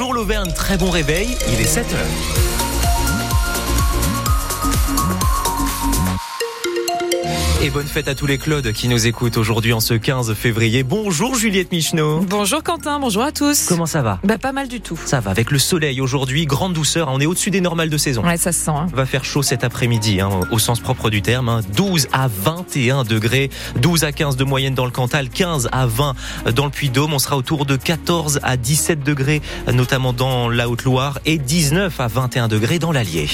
Bonjour l'Auvergne, très bon réveil, il est 7h. Et bonne fête à tous les Claudes qui nous écoutent aujourd'hui en ce 15 février. Bonjour Juliette Michneau. Bonjour Quentin, bonjour à tous. Comment ça va? Bah pas mal du tout. Ça va avec le soleil aujourd'hui, grande douceur, on est au-dessus des normales de saison. Ouais, ça se sent. Hein. Va faire chaud cet après-midi, hein, au sens propre du terme. Hein. 12 à 21 degrés, 12 à 15 de moyenne dans le Cantal, 15 à 20 dans le Puy-Dôme. On sera autour de 14 à 17 degrés, notamment dans la Haute-Loire, et 19 à 21 degrés dans l'Allier.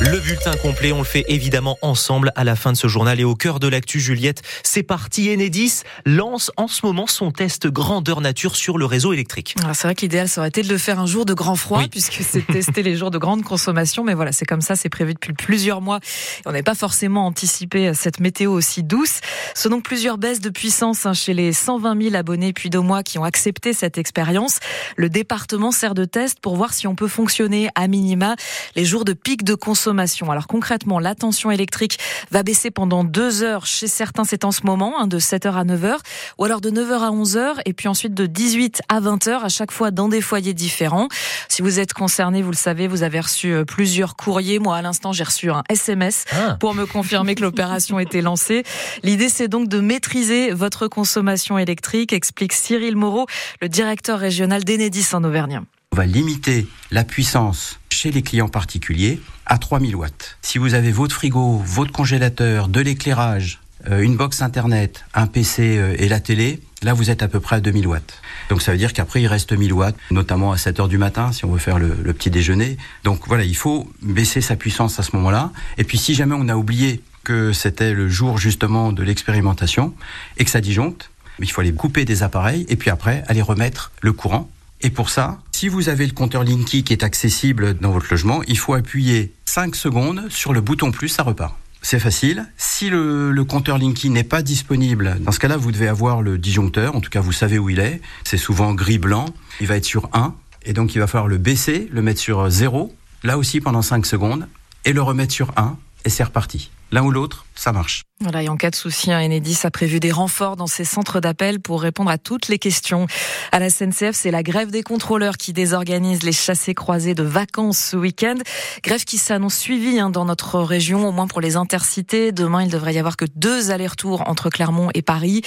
Le bulletin complet, on le fait évidemment ensemble à la fin de ce journal et au cœur de l'actu Juliette. C'est parti, Enedis lance en ce moment son test grandeur nature sur le réseau électrique. C'est vrai qu'idéal ça aurait été de le faire un jour de grand froid puisque c'est tester les jours de grande consommation, mais voilà, c'est comme ça, c'est prévu depuis plusieurs mois. on n'est pas forcément anticipé cette météo aussi douce. Ce sont donc plusieurs baisses de puissance hein, chez les 120 000 abonnés puis deux mois qui ont accepté cette expérience. Le département sert de test pour voir si on peut fonctionner à minima les jours de pic de consommation alors concrètement, la tension électrique va baisser pendant deux heures. Chez certains, c'est en ce moment, hein, de 7h à 9h, ou alors de 9h à 11h, et puis ensuite de 18 à 20h, à chaque fois dans des foyers différents. Si vous êtes concerné, vous le savez, vous avez reçu euh, plusieurs courriers. Moi, à l'instant, j'ai reçu un SMS ah. pour me confirmer que l'opération était lancée. L'idée, c'est donc de maîtriser votre consommation électrique, explique Cyril Moreau, le directeur régional d'Enedis en Auvergne. On va limiter la puissance chez les clients particuliers à 3000 watts. Si vous avez votre frigo, votre congélateur, de l'éclairage, euh, une box internet, un PC euh, et la télé, là vous êtes à peu près à 2000 watts. Donc ça veut dire qu'après il reste 1000 watts, notamment à 7 heures du matin si on veut faire le, le petit déjeuner. Donc voilà, il faut baisser sa puissance à ce moment-là. Et puis si jamais on a oublié que c'était le jour justement de l'expérimentation et que ça disjoncte, il faut aller couper des appareils et puis après aller remettre le courant et pour ça, si vous avez le compteur Linky qui est accessible dans votre logement, il faut appuyer 5 secondes sur le bouton plus, ça repart. C'est facile. Si le, compteur Linky n'est pas disponible, dans ce cas-là, vous devez avoir le disjoncteur. En tout cas, vous savez où il est. C'est souvent gris-blanc. Il va être sur 1. Et donc, il va falloir le baisser, le mettre sur 0, là aussi pendant 5 secondes, et le remettre sur 1, et c'est reparti. L'un ou l'autre, ça marche. Voilà, et en cas de souci, Enedis a prévu des renforts dans ses centres d'appel pour répondre à toutes les questions. À la SNCF, c'est la grève des contrôleurs qui désorganise les chassés croisés de vacances ce week-end. Grève qui s'annonce suivie hein, dans notre région, au moins pour les intercités. Demain, il devrait y avoir que deux allers-retours entre Clermont et Paris.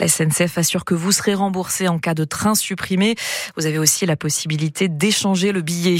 La SNCF assure que vous serez remboursé en cas de train supprimé. Vous avez aussi la possibilité d'échanger le billet.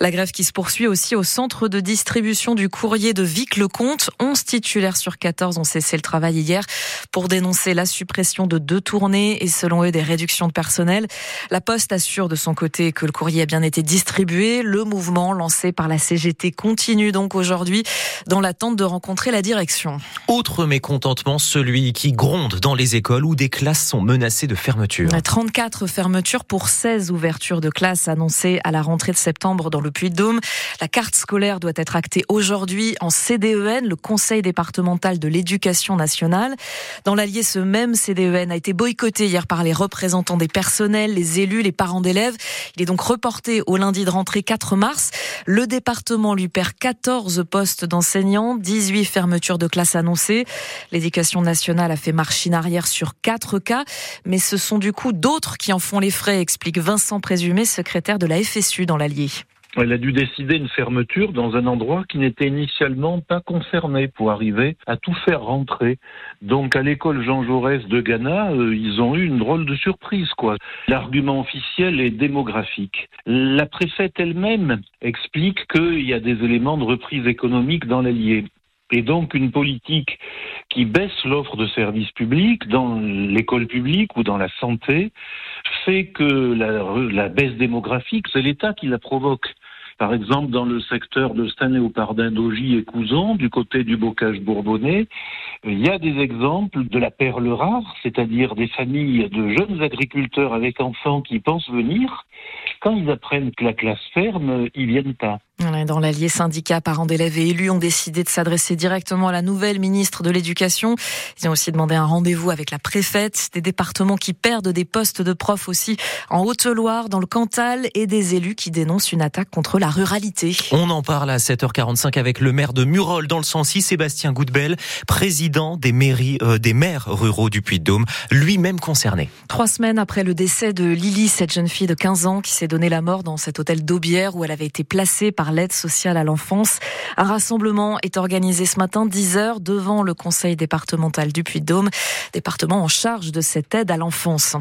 La grève qui se poursuit aussi au centre de distribution du courrier de Vic-le-Comte. 11 titulaires sur 14 ont cessé le travail hier pour dénoncer la suppression de deux tournées et selon eux des réductions de personnel. La Poste assure de son côté que le courrier a bien été distribué. Le mouvement lancé par la CGT continue donc aujourd'hui dans l'attente de rencontrer la direction. Autre mécontentement, celui qui gronde dans les écoles où des classes sont menacées de fermeture. 34 fermetures pour 16 ouvertures de classes annoncées à la rentrée de septembre dans le Puy-de-Dôme. La carte scolaire doit être actée aujourd'hui en CDEN, le Conseil départemental de l'éducation nationale. Dans l'Allier, ce même CDEN a été boycotté hier par les représentants des personnels, les élus, les parents d'élèves. Il est donc reporté au lundi de rentrée 4 mars. Le département lui perd 14 postes d'enseignants, 18 fermetures de classes annoncées. L'éducation nationale a fait marche arrière sur 4 cas, mais ce sont du coup d'autres qui en font les frais, explique Vincent Présumé, secrétaire de la FSU dans l'Allier. Elle a dû décider une fermeture dans un endroit qui n'était initialement pas concerné pour arriver à tout faire rentrer. Donc à l'école Jean Jaurès de Ghana, euh, ils ont eu une drôle de surprise. L'argument officiel est démographique. La préfète elle-même explique qu'il y a des éléments de reprise économique dans l'Allier. Et donc une politique qui baisse l'offre de services publics dans l'école publique ou dans la santé fait que la baisse démographique, c'est l'État qui la provoque. Par exemple, dans le secteur de Stanley-au-Pardin, d'Ogy et Couson, du côté du bocage bourbonnais, il y a des exemples de la perle rare, c'est-à-dire des familles de jeunes agriculteurs avec enfants qui pensent venir. Quand ils apprennent que la classe ferme, ils viennent pas. Dans l'allié syndicat, parents d'élèves et élus ont décidé de s'adresser directement à la nouvelle ministre de l'Éducation. Ils ont aussi demandé un rendez-vous avec la préfète, des départements qui perdent des postes de profs aussi en Haute-Loire, dans le Cantal, et des élus qui dénoncent une attaque contre la ruralité. On en parle à 7h45 avec le maire de Murol dans le Sancy, Sébastien Goudbel, président des mairies, euh, des maires ruraux du Puy-de-Dôme, lui-même concerné. Trois semaines après le décès de Lily, cette jeune fille de 15 ans qui s'est donné la mort dans cet hôtel d'Aubière où elle avait été placée par l'aide sociale à l'enfance. Un rassemblement est organisé ce matin 10 heures devant le conseil départemental du Puy-de-Dôme, département en charge de cette aide à l'enfance.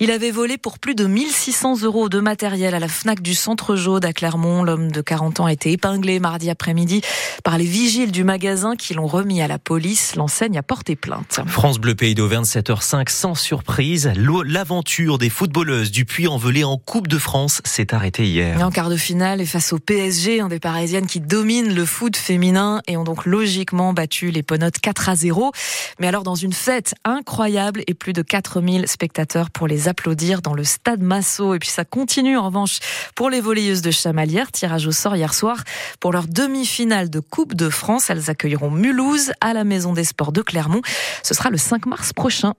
Il avait volé pour plus de 1600 euros de matériel à la FNAC du Centre Jaude à Clermont. L'homme de 40 ans a été épinglé mardi après-midi par les vigiles du magasin qui l'ont remis à la police. L'enseigne a porté plainte. France Bleu Pays d'Auvergne 7h05 sans surprise. L'aventure des footballeuses du Puy-en-Velay en Coupe de France s'est arrêtée hier. En quart de finale et face au PSG, un des Parisiennes qui dominent le foot féminin et ont donc logiquement battu les Ponotes 4 à 0. Mais alors dans une fête incroyable et plus de 4000 spectateurs pour les applaudir dans le stade Massot. Et puis ça continue en revanche pour les volleyeuses de Chamalières. Tirage au sort hier soir pour leur demi-finale de Coupe de France. Elles accueilleront Mulhouse à la Maison des Sports de Clermont. Ce sera le 5 mars prochain.